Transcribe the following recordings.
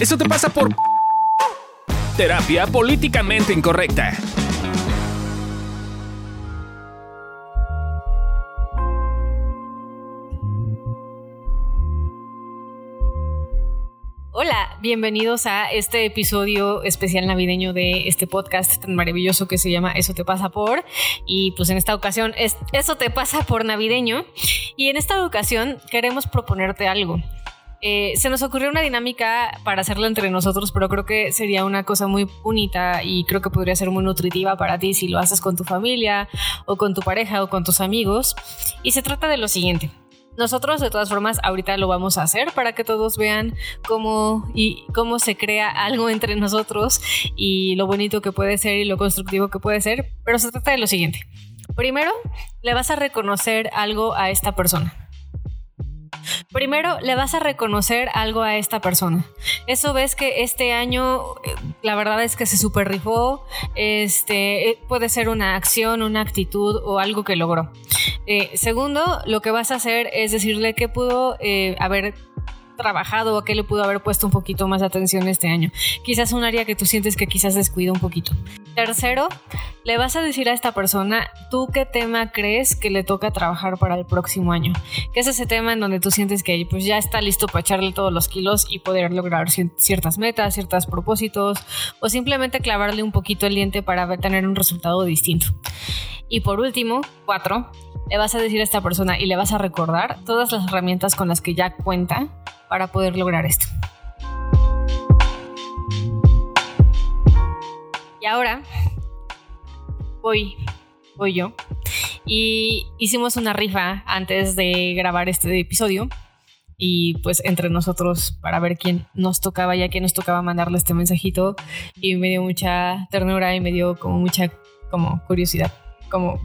Eso te pasa por terapia políticamente incorrecta. Hola, bienvenidos a este episodio especial navideño de este podcast tan maravilloso que se llama Eso te pasa por. Y pues en esta ocasión es Eso te pasa por navideño. Y en esta ocasión queremos proponerte algo. Eh, se nos ocurrió una dinámica para hacerlo entre nosotros, pero creo que sería una cosa muy bonita y creo que podría ser muy nutritiva para ti si lo haces con tu familia o con tu pareja o con tus amigos. Y se trata de lo siguiente. Nosotros de todas formas ahorita lo vamos a hacer para que todos vean cómo y cómo se crea algo entre nosotros y lo bonito que puede ser y lo constructivo que puede ser, pero se trata de lo siguiente. Primero, le vas a reconocer algo a esta persona. Primero, le vas a reconocer algo a esta persona. Eso ves que este año, eh, la verdad es que se super rifó. Este, eh, puede ser una acción, una actitud o algo que logró. Eh, segundo, lo que vas a hacer es decirle que pudo haber trabajado o a qué le pudo haber puesto un poquito más de atención este año. Quizás un área que tú sientes que quizás descuida un poquito. Tercero, le vas a decir a esta persona, ¿tú qué tema crees que le toca trabajar para el próximo año? Que es ese tema en donde tú sientes que pues ya está listo para echarle todos los kilos y poder lograr ciertas metas, ciertos propósitos o simplemente clavarle un poquito el diente para tener un resultado distinto. Y por último, cuatro, le vas a decir a esta persona y le vas a recordar todas las herramientas con las que ya cuenta para poder lograr esto. Y ahora voy, voy yo. Y hicimos una rifa antes de grabar este episodio. Y pues entre nosotros para ver quién nos tocaba, ya que nos tocaba mandarle este mensajito. Y me dio mucha ternura y me dio como mucha como curiosidad. Como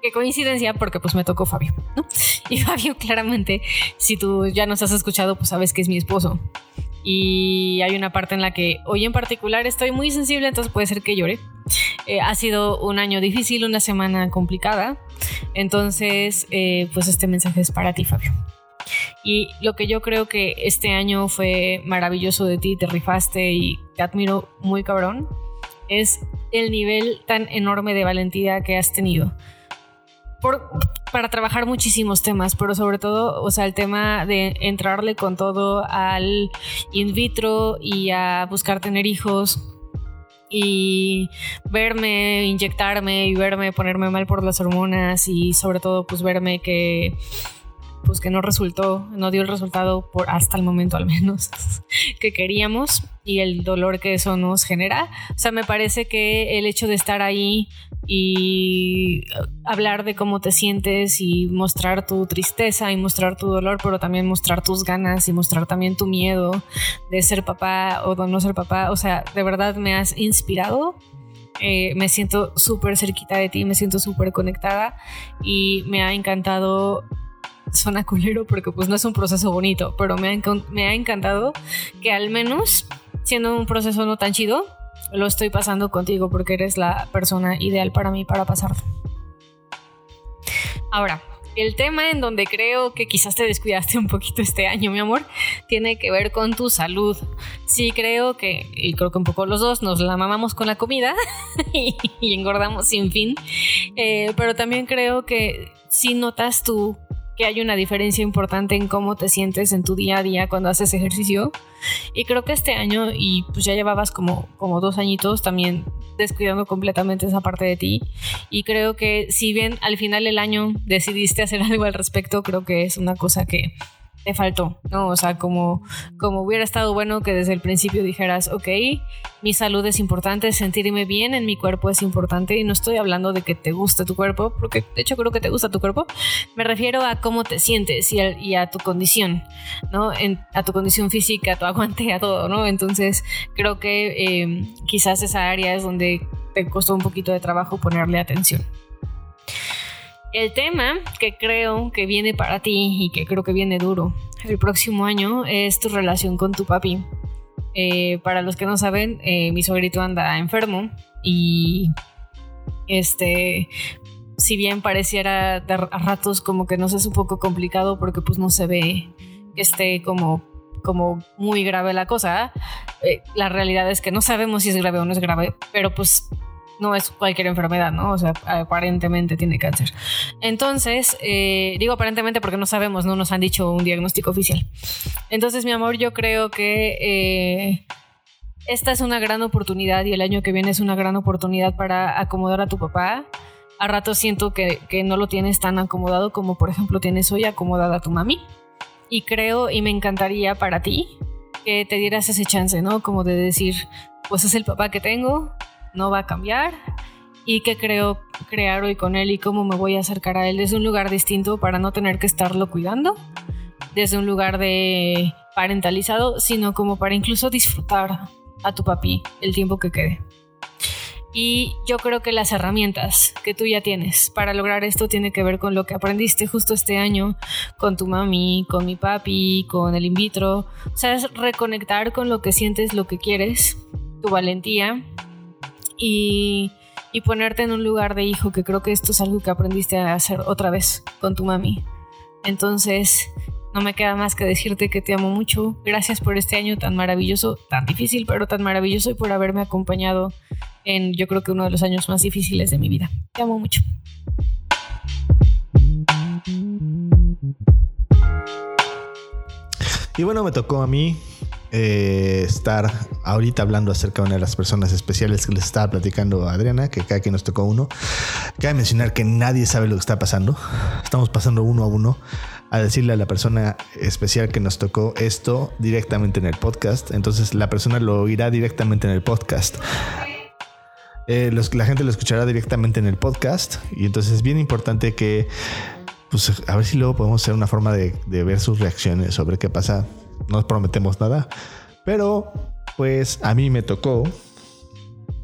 qué coincidencia porque pues me tocó Fabio, ¿no? Y Fabio claramente, si tú ya nos has escuchado, pues sabes que es mi esposo. Y hay una parte en la que hoy en particular estoy muy sensible, entonces puede ser que llore. Eh, ha sido un año difícil, una semana complicada. Entonces, eh, pues este mensaje es para ti, Fabio. Y lo que yo creo que este año fue maravilloso de ti, te rifaste y te admiro muy cabrón, es el nivel tan enorme de valentía que has tenido para trabajar muchísimos temas, pero sobre todo, o sea, el tema de entrarle con todo al in vitro y a buscar tener hijos y verme inyectarme y verme ponerme mal por las hormonas y sobre todo pues verme que pues que no resultó, no dio el resultado por hasta el momento al menos que queríamos y el dolor que eso nos genera. O sea, me parece que el hecho de estar ahí y hablar de cómo te sientes y mostrar tu tristeza y mostrar tu dolor, pero también mostrar tus ganas y mostrar también tu miedo de ser papá o de no ser papá, o sea, de verdad me has inspirado eh, me siento súper cerquita de ti, me siento súper conectada y me ha encantado suena culero porque pues no es un proceso bonito, pero me ha, encantado que al menos siendo un proceso no tan chido, lo estoy pasando contigo porque eres la persona ideal para mí para pasarlo. Ahora, el tema en donde creo que quizás te descuidaste un poquito este año, mi amor, tiene que ver con tu salud. Sí, creo que, y creo que un poco los dos, nos la mamamos con la comida y, engordamos sin fin, eh, pero también creo que si notas tú que hay una diferencia importante en cómo te sientes en tu día a día cuando haces ejercicio. Y creo que este año, y pues ya llevabas como, como dos añitos también descuidando completamente esa parte de ti. Y creo que si bien al final del año decidiste hacer algo al respecto, creo que es una cosa que te faltó, ¿no? O sea, como, como hubiera estado bueno que desde el principio dijeras, ok, mi salud es importante, sentirme bien en mi cuerpo es importante y no estoy hablando de que te guste tu cuerpo, porque de hecho creo que te gusta tu cuerpo, me refiero a cómo te sientes y a, tu condición, ¿no? a tu condición física, a tu aguante, a todo, ¿no? Entonces creo que eh, quizás esa área es donde te costó un poquito de trabajo ponerle atención. El tema que creo que viene para ti y que creo que viene duro el próximo año es tu relación con tu papi. Eh, para los que no saben, eh, mi sobrito anda enfermo y este, si bien pareciera a ratos como que no es un poco complicado porque pues no se ve que esté como como muy grave la cosa. Eh, la realidad es que no sabemos si es grave o no es grave, pero pues no es cualquier enfermedad, ¿no? O sea, aparentemente tiene cáncer. Entonces, eh, digo aparentemente porque no sabemos, no nos han dicho un diagnóstico oficial. Entonces, mi amor, yo creo que eh, esta es una gran oportunidad y el año que viene es una gran oportunidad para acomodar a tu papá. A rato siento que, que no lo tienes tan acomodado como, por ejemplo, tienes hoy acomodada a tu mami. Y creo y me encantaría para ti que te dieras ese chance, ¿no? Como de decir, pues es el papá que tengo, no va a cambiar y qué creo crear hoy con él y cómo me voy a acercar a él desde un lugar distinto para no tener que estarlo cuidando, desde un lugar de parentalizado, sino como para incluso disfrutar a tu papi el tiempo que quede. Y yo creo que las herramientas que tú ya tienes para lograr esto tiene que ver con lo que aprendiste justo este año con tu mami, con mi papi, con el in vitro. O sea, es reconectar con lo que sientes, lo que quieres, tu valentía y, ponerte en un lugar de hijo, que creo que esto es algo que aprendiste a hacer otra vez con tu mami. Entonces, no me queda más que decirte que te amo mucho. Gracias por este año tan maravilloso, tan difícil, pero tan maravilloso y por haberme acompañado en yo creo que uno de los años más difíciles de mi vida. Te amo mucho. Y bueno, me tocó a mí eh, estar ahorita hablando acerca de una de las personas especiales que les estaba platicando a Adriana, que cada quien nos tocó uno. Cabe mencionar que nadie sabe lo que está pasando. Estamos pasando uno a uno a decirle a la persona especial que nos tocó esto directamente en el podcast. Entonces la persona lo oirá directamente en el podcast. Eh, la gente lo escuchará directamente en el podcast. Y entonces es bien importante que, pues, a ver si luego podemos hacer una forma de, de ver sus reacciones sobre qué pasa no prometemos nada. Pero, pues a mí me tocó.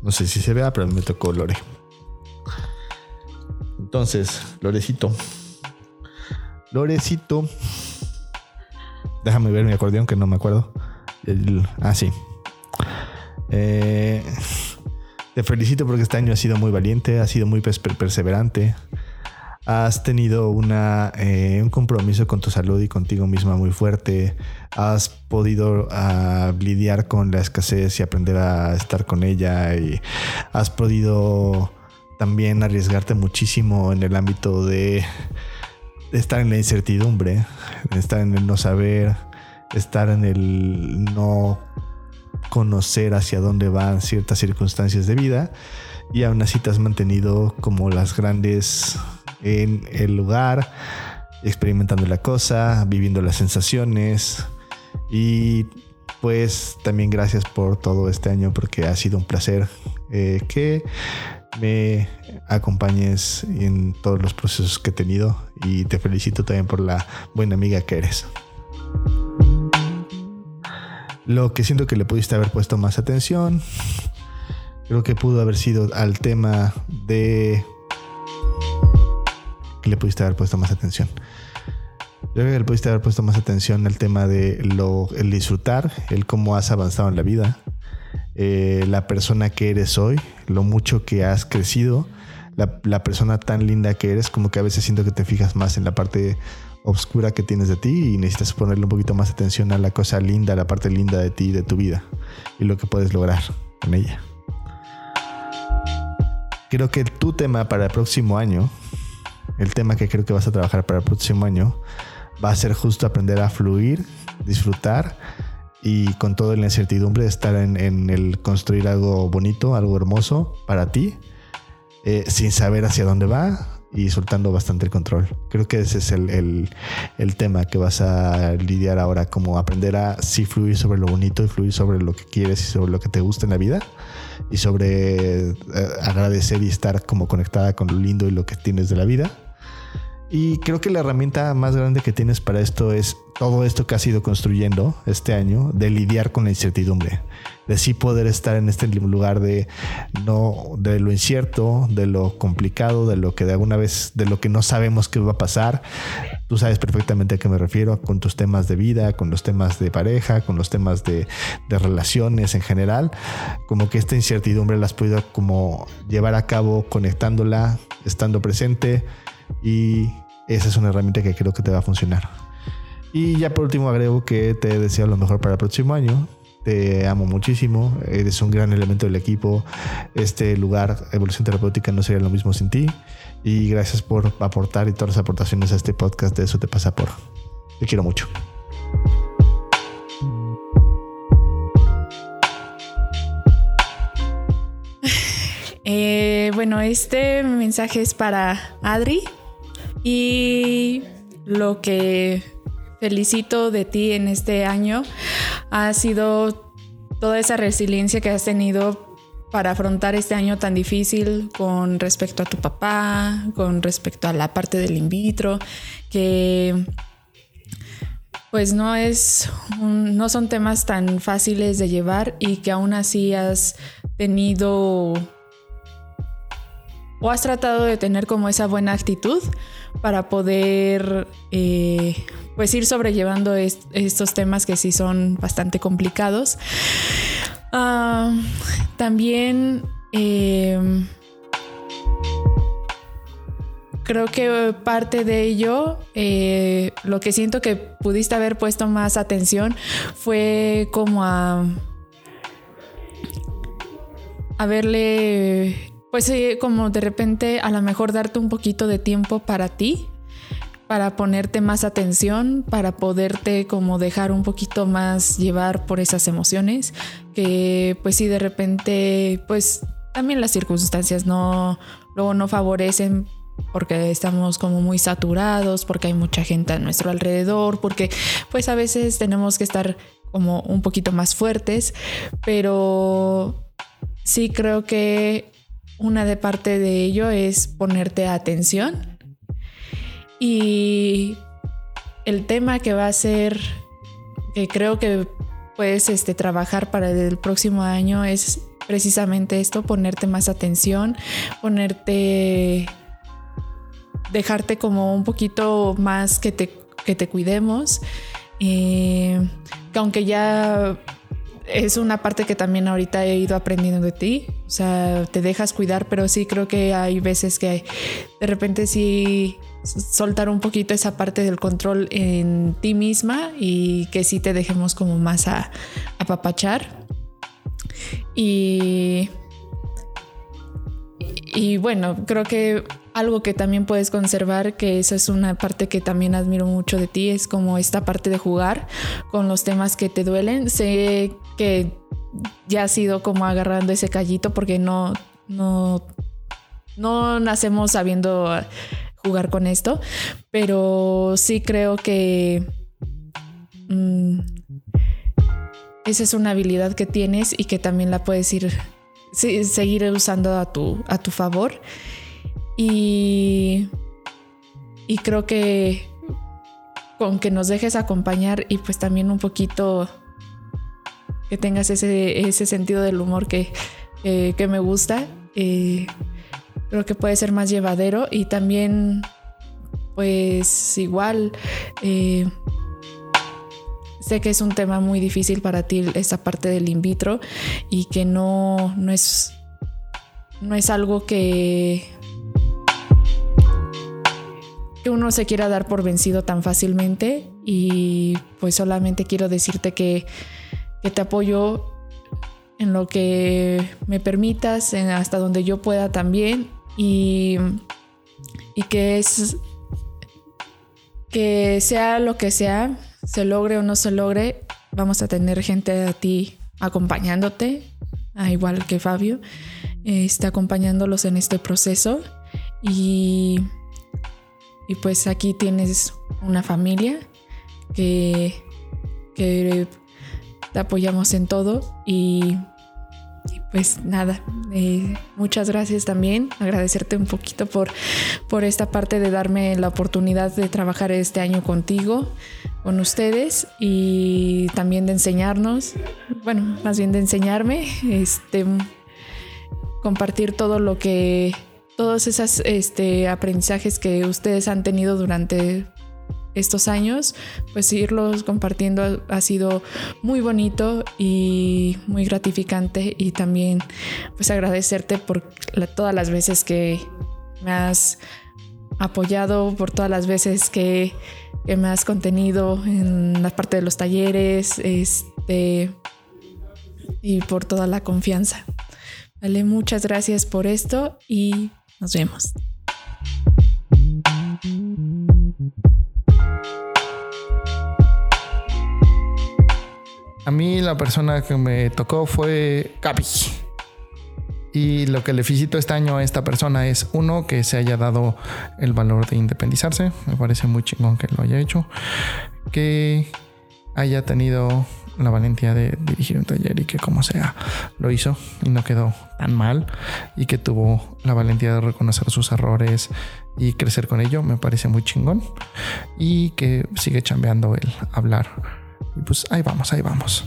No sé si se vea, pero a mí me tocó Lore. Entonces, Lorecito. Lorecito. Déjame ver mi acordeón que no me acuerdo. ah, sí. Eh, te felicito porque este año ha sido muy valiente, ha sido muy perseverante has tenido una, eh, un compromiso con tu salud y contigo misma muy fuerte, has podido ah, lidiar con la escasez y aprender a estar con ella y has podido también arriesgarte muchísimo en el ámbito de, estar en la incertidumbre, estar en el no saber, estar en el no conocer hacia dónde van ciertas circunstancias de vida y aún así te has mantenido como las grandes en el lugar, experimentando la cosa, viviendo las sensaciones y pues también gracias por todo este año porque ha sido un placer eh, que me acompañes en todos los procesos que he tenido y te felicito también por la buena amiga que eres. Lo que siento que le pudiste haber puesto más atención, creo que pudo haber sido al tema de le pudiste haber puesto más atención. Yo creo que le pudiste haber puesto más atención al tema de lo, el disfrutar, el cómo has avanzado en la vida, eh, la persona que eres hoy, lo mucho que has crecido, la, persona tan linda que eres, como que a veces siento que te fijas más en la parte oscura que tienes de ti y necesitas ponerle un poquito más atención a la cosa linda, la parte linda de ti, de tu vida y lo que puedes lograr con ella. Creo que tu tema para el próximo año el tema que creo que vas a trabajar para el próximo año va a ser justo aprender a fluir, disfrutar y con toda la incertidumbre de estar en, el construir algo bonito, algo hermoso para ti, eh, sin saber hacia dónde va y soltando bastante el control. Creo que ese es el, el, tema que vas a lidiar ahora, como aprender a sí fluir sobre lo bonito y fluir sobre lo que quieres y sobre lo que te gusta en la vida y sobre eh, agradecer y estar como conectada con lo lindo y lo que tienes de la vida y creo que la herramienta más grande que tienes para esto es todo esto que has ido construyendo este año, de lidiar con la incertidumbre, de sí poder estar en este lugar de no, de lo incierto, de lo complicado, de lo que de alguna vez, de lo que no sabemos qué va a pasar. Tú sabes perfectamente a qué me refiero con tus temas de vida, con los temas de pareja, con los temas de, relaciones en general. Como que esta incertidumbre la has podido como llevar a cabo conectándola, estando presente y esa es una herramienta que creo que te va a funcionar. Y ya por último agrego que te deseo lo mejor para el próximo año. Te amo muchísimo, eres un gran elemento del equipo. Este lugar, Evolución Terapéutica, no sería lo mismo sin ti. Y gracias por aportar y todas las aportaciones a este podcast de Eso te pasa por. Te quiero mucho. Eh, bueno, este mensaje es para Adri y lo que felicito de ti en este año ha sido toda esa resiliencia que has tenido para afrontar este año tan difícil con respecto a tu papá, con respecto a la parte del in vitro, que pues no es no son temas tan fáciles de llevar y que aún así has tenido o has tratado de tener como esa buena actitud para poder eh, pues ir sobrellevando estos temas que sí son bastante complicados. Ah, también em, creo que parte de ello, eh, lo que siento que pudiste haber puesto más atención fue como a, verle pues sí, como de repente a lo mejor darte un poquito de tiempo para ti, para ponerte más atención, para poderte como dejar un poquito más llevar por esas emociones, que pues sí de repente pues también las circunstancias no luego no favorecen porque estamos como muy saturados, porque hay mucha gente a nuestro alrededor, porque pues a veces tenemos que estar como un poquito más fuertes, pero sí creo que una de parte de ello es ponerte atención. Y el tema que va a ser, que creo que puedes este, trabajar para el próximo año es precisamente esto, ponerte más atención, ponerte, dejarte como un poquito más que te, que te cuidemos. Eh, que aunque ya es una parte que también ahorita he ido aprendiendo de ti. O sea, te dejas cuidar, pero sí creo que hay veces que de repente sí soltar un poquito esa parte del control en ti misma y que sí te dejemos como más a apapachar. Y, y bueno, creo que algo que también puedes conservar, que esa es una parte que también admiro mucho de ti, es como esta parte de jugar con los temas que te duelen. Sé que ya has ido como agarrando ese callito porque no, no, no nacemos sabiendo jugar con esto, pero sí creo que mm, esa es una habilidad que tienes y que también la puedes ir seguir usando a tu, a tu favor. Y, y creo que con que nos dejes acompañar y pues también un poquito que tengas ese, ese sentido del humor que, que me gusta, eh, creo que puede ser más llevadero y también pues igual eh, sé que es un tema muy difícil para ti esta parte del in vitro y que no, no es no es algo que que uno se quiera dar por vencido tan fácilmente. Y pues solamente quiero decirte que, te apoyo en lo que me permitas, hasta donde yo pueda también. Y, y que es que sea lo que sea, se logre o no se logre, vamos a tener gente a ti acompañándote, igual que Fabio, está acompañándolos en este proceso. Y y pues aquí tienes una familia que, te apoyamos en todo y, pues nada, eh, muchas gracias también, agradecerte un poquito por, por esta parte de darme la oportunidad de trabajar este año contigo, con ustedes y también de enseñarnos, bueno, más bien de enseñarme, este, compartir todo lo que todos esos este, aprendizajes que ustedes han tenido durante estos años, pues irlos compartiendo ha sido muy bonito y muy gratificante y también pues agradecerte por todas las veces que me has apoyado, por todas las veces que, me has contenido en la parte de los talleres, este, y por toda la confianza. Vale, muchas gracias por esto y nos vemos. A mí la persona que me tocó fue Gaby. Y lo que le felicito este año a esta persona es uno que se haya dado el valor de independizarse. Me parece muy chingón que lo haya hecho. Que haya tenido la valentía de dirigir un taller y que como sea lo hizo y no quedó tan mal y que tuvo la valentía de reconocer sus errores y crecer con ello me parece muy chingón y que sigue chambeando el hablar y pues ahí vamos, ahí vamos.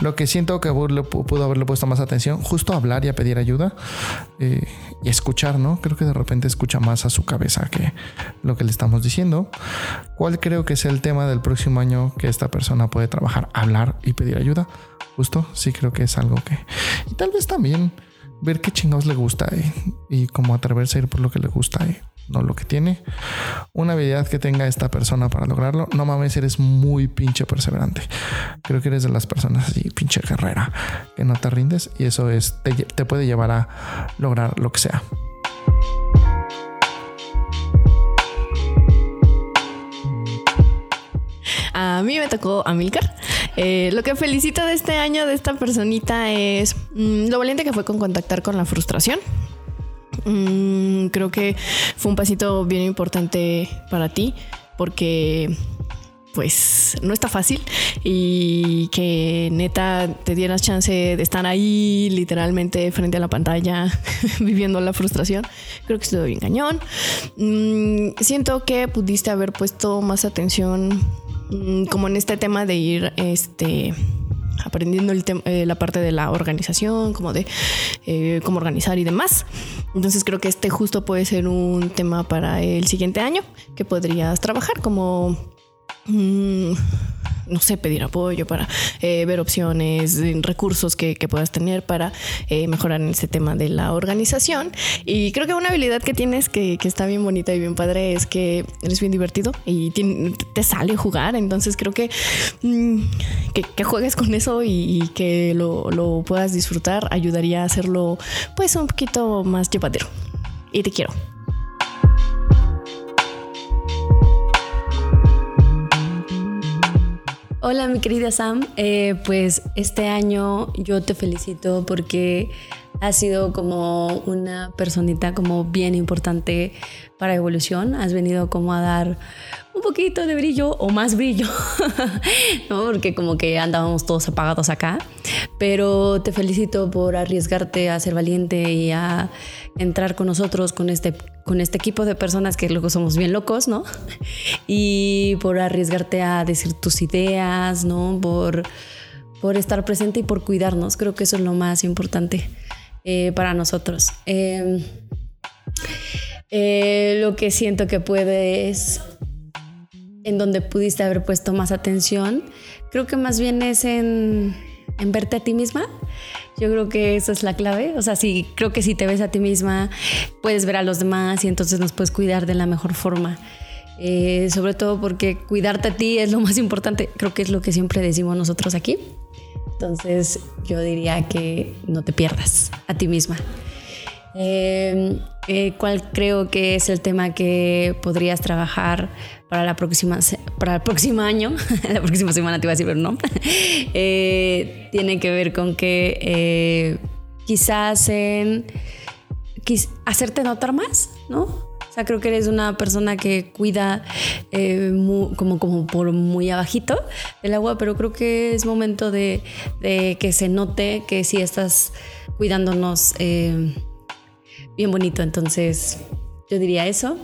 Lo que siento que pudo haberle puesto más atención, justo hablar y a pedir ayuda eh, y escuchar, ¿no? Creo que de repente escucha más a su cabeza que lo que le estamos diciendo. ¿Cuál creo que es el tema del próximo año que esta persona puede trabajar? Hablar y pedir ayuda. Justo, sí creo que es algo que... Y tal vez también ver qué chingados le gusta eh, y como atreverse a ir por lo que le gusta. Eh no lo que tiene. Una habilidad que tenga esta persona para lograrlo. No mames, eres muy pinche perseverante. Creo que eres de las personas así, pinche guerrera, que no te rindes y eso es, te, te puede llevar a lograr lo que sea. A mí me tocó Amilcar. Eh, lo que felicito de este año de esta personita es mm, lo valiente que fue con contactar con la frustración. Mm, creo que fue un pasito bien importante para ti porque pues no está fácil y que neta te dieras chance de estar ahí literalmente frente a la pantalla viviendo la frustración. Creo que estuvo bien cañón. Mm, siento que pudiste haber puesto más atención mm, como en este tema de ir este aprendiendo el eh, la parte de la organización, como de eh, cómo organizar y demás. Entonces creo que este justo puede ser un tema para el siguiente año que podrías trabajar como... Mm, no sé, pedir apoyo para eh, ver opciones, recursos que, puedas tener para mejorar en ese tema de la organización. Y creo que una habilidad que tienes que, está bien bonita y bien padre es que eres bien divertido y te sale jugar. Entonces creo que, mm, que, juegues con eso y, que lo, lo, puedas disfrutar ayudaría a hacerlo pues un poquito más llevadero. Y te quiero. Hola mi querida Sam, eh, pues este año yo te felicito porque has sido como una personita como bien importante para evolución, has venido como a dar un poquito de brillo o más brillo, ¿no? porque como que andábamos todos apagados acá, pero te felicito por arriesgarte a ser valiente y a entrar con nosotros, con este, con este equipo de personas que luego somos bien locos, ¿no? Y por arriesgarte a decir tus ideas, ¿no? Por, por estar presente y por cuidarnos, creo que eso es lo más importante eh, para nosotros. Em, eh, lo que siento que puedes en donde pudiste haber puesto más atención, creo que más bien es en, verte a ti misma. Yo creo que eso es la clave. O sea, sí, creo que si te ves a ti misma, puedes ver a los demás y entonces nos puedes cuidar de la mejor forma. Eh, sobre todo porque cuidarte a ti es lo más importante. Creo que es lo que siempre decimos nosotros aquí. Entonces yo diría que no te pierdas a ti misma. Eh, eh, ¿Cuál creo que es el tema que podrías trabajar para la próxima para el próximo año? la próxima semana te iba a decir, pero no. Eh, tiene que ver con que quizás en hacerte notar más, ¿no? Sea, creo que eres una persona que cuida como, como por muy abajito del agua, pero creo que es momento de, de que se note que si estás cuidándonos bien bonito. Entonces, yo diría eso.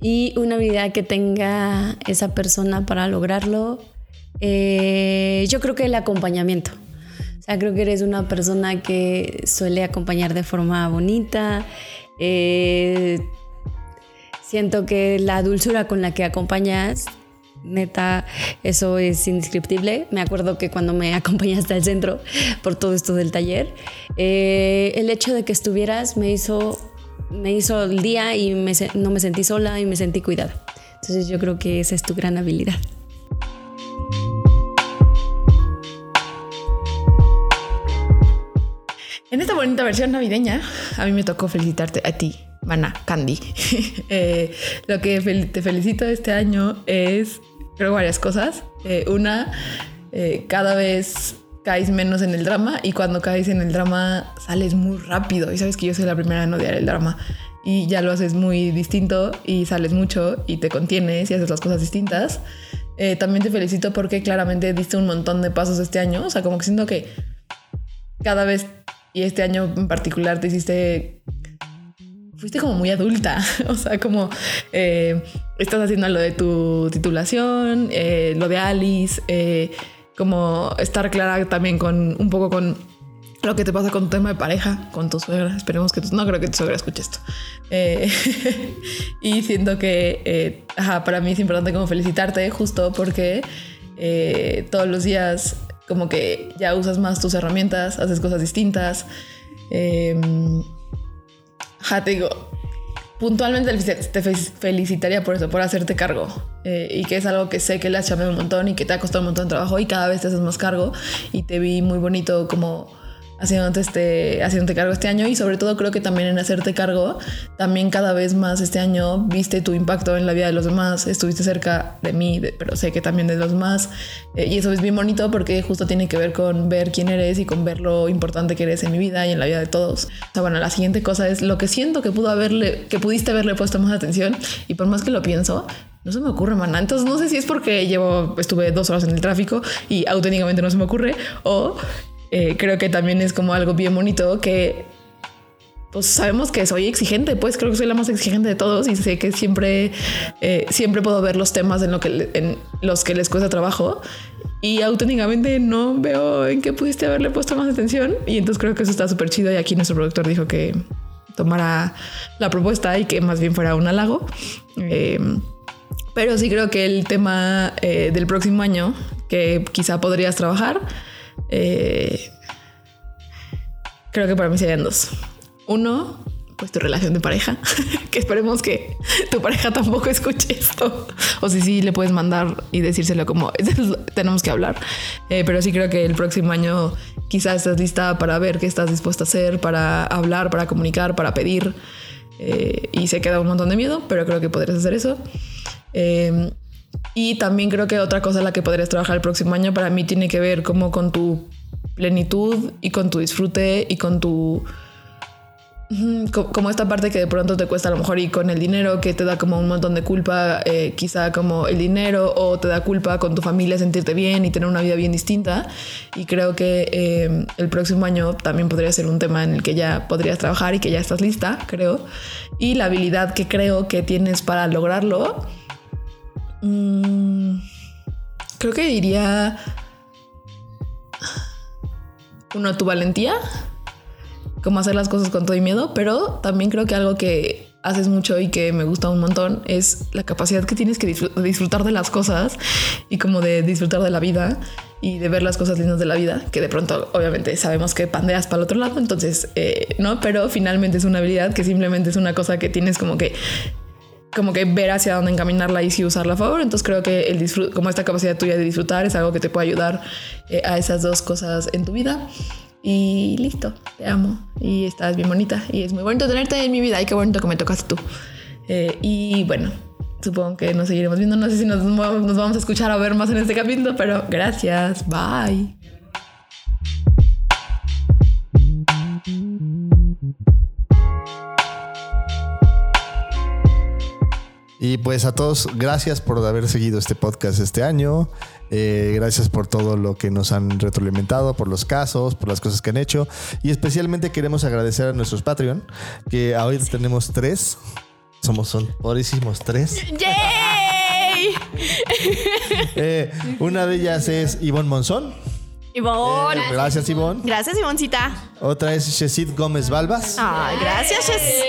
Y una habilidad que tenga esa persona para lograrlo, eh, yo creo que el acompañamiento. O sea, creo que eres una persona que suele acompañar de forma bonita. Eh, siento que la dulzura con la que acompañas neta, eso es indescriptible. Me acuerdo que cuando me acompañaste al centro por todo esto del taller, eh, el hecho de que estuvieras me hizo me hizo el día y me no me sentí sola y me sentí cuidada. Entonces yo creo que esa es tu gran habilidad. En esta bonita versión navideña, a mí me tocó felicitarte a ti, Mana Candy. Eh, lo que fel- te felicito este año es, creo, varias cosas. Eh, una, eh, cada vez caes menos en el drama y cuando caes en el drama sales muy rápido. Y sabes que yo soy la primera en odiar el drama. Y ya lo haces muy distinto y sales mucho y te contienes y haces las cosas distintas. Eh, también te felicito porque claramente diste un montón de pasos este año. O sea, como que siento que cada vez, y este año en particular, te hiciste. Fuiste como muy adulta. O sea, como eh, estás haciendo lo de tu titulación, eh, lo de Alice, eh, como estar clara también con un poco con lo que te pasa con tu tema de pareja, con tu suegra. Esperemos que tu, no creo que tu suegra escuche esto. Y siento que ajá, para mí es importante como felicitarte justo porque todos los días como que ya usas más tus herramientas, haces cosas distintas. Eh, ajá, te digo, puntualmente te fe- felicitaría por eso, por hacerte cargo. Eh, y que es algo que sé que le has chamado un montón y que te ha costado un montón de trabajo y cada vez te haces más cargo. Y te vi muy bonito como haciéndote, este, haciéndote cargo este año y sobre todo creo que también en hacerte cargo, también cada vez más este año viste tu impacto en la vida de los demás, estuviste cerca de mí, de- pero sé que también de los demás. Eh, y eso es bien bonito porque justo tiene que ver con ver quién eres y con ver lo importante que eres en mi vida y en la vida de todos. O sea, bueno, la siguiente cosa es lo que siento que pudo haberle, que pudiste haberle puesto más atención y por más que lo pienso, no se me ocurre, maná. Entonces no sé si es porque llevo, estuve dos horas en el tráfico y auténticamente no se me ocurre o eh, creo que también es como algo bien bonito que pues sabemos que soy exigente, pues creo que soy la más exigente de todos y sé que siempre, eh, siempre puedo ver los temas en, lo que, en los que les cuesta trabajo y auténticamente no veo en qué pudiste haberle puesto más atención y entonces creo que eso está súper chido y aquí nuestro productor dijo que tomara la propuesta y que más bien fuera un halago. Eh, pero sí creo que el tema eh, del próximo año que quizá podrías trabajar, eh, creo que para mí serían dos. Uno, pues tu relación de pareja, que esperemos que tu pareja tampoco escuche esto. O si sí, le puedes mandar y decírselo como tenemos que hablar. Eh, pero sí creo que el próximo año quizás estás lista para ver qué estás dispuesta a hacer, para hablar, para comunicar, para pedir. Eh, y se queda un montón de miedo, pero creo que podrías hacer eso. Y también creo que otra cosa en la que podrías trabajar el próximo año para mí tiene que ver como con tu plenitud y con tu disfrute y con tu... Como esta parte que de pronto te cuesta a lo mejor y con el dinero que te da como un montón de culpa, eh, quizá como el dinero o te da culpa con tu familia sentirte bien y tener una vida bien distinta. Y creo que eh, el próximo año también podría ser un tema en el que ya podrías trabajar y que ya estás lista, creo. Y la habilidad que creo que tienes para lograrlo, mm, creo que diría uno, tu valentía, como hacer las cosas con todo y miedo, pero también creo que algo que haces mucho y que me gusta un montón es la capacidad que tienes que disfrutar de las cosas y como de disfrutar de la vida y de ver las cosas lindas de la vida, que de pronto obviamente sabemos que pandeas para el otro lado, entonces, eh, ¿no? Pero finalmente es una habilidad que simplemente es una cosa que tienes como que como que ver hacia dónde encaminarla y si usarla a favor. Entonces creo que el como esta capacidad tuya de disfrutar es algo que te puede ayudar eh, a esas dos cosas en tu vida. Y listo, te amo y estás bien bonita y es muy bonito tenerte en mi vida y qué bonito que me tocaste tú. Eh, y bueno, supongo que nos seguiremos viendo. No sé si nos, nos vamos a escuchar o ver más en este capítulo, pero gracias. Bye. Y pues a todos, gracias por haber seguido este podcast este año. Eh, gracias por todo lo que nos han retroalimentado, por los casos, por las cosas que han hecho. Y especialmente queremos agradecer a nuestros Patreon, que ahorita tenemos tres. Somos, son tres. ¡Yay! Eh, una de ellas es Ivonne Monzón. Ivonne. Eh, gracias, Ivonne. Gracias, Ivoncita. Otra es Shesid Gómez Balbas. Ay, gracias, Jess.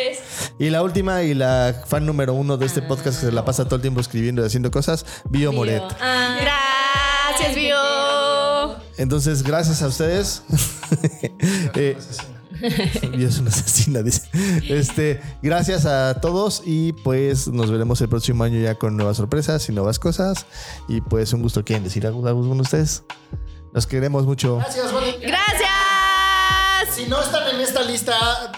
Y la última y la fan número uno de este podcast que se la pasa todo el tiempo escribiendo y haciendo cosas, Bio Moret. Gracias, Bio. Entonces, gracias a ustedes. Eh, es una asesina, dice. Este, gracias a todos y pues nos veremos el próximo año ya con nuevas sorpresas y nuevas cosas. Y pues un gusto. ¿Quieren decir algo, alguno de ustedes? Los queremos mucho. Gracias, Bonnie. Gracias. Si no están en esta lista,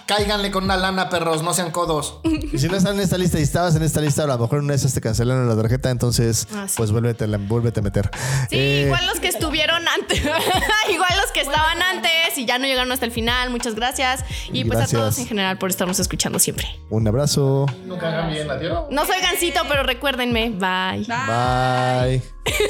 cáiganle con una lana, perros, no sean codos. Y si no están en esta lista y estabas en esta lista, a lo mejor una de esas te cancelaron la tarjeta, entonces Ah, sí. pues vuélvete, la- vuélvete a meter. Sí, Eh, igual los que estuvieron antes, igual los que estaban antes y ya no llegaron hasta el final, muchas gracias. Y pues Gracias. a todos en general por estarnos escuchando siempre. Un abrazo. Nunca hagan bien, adiós. No soy gancito, pero recuérdenme, bye. Bye.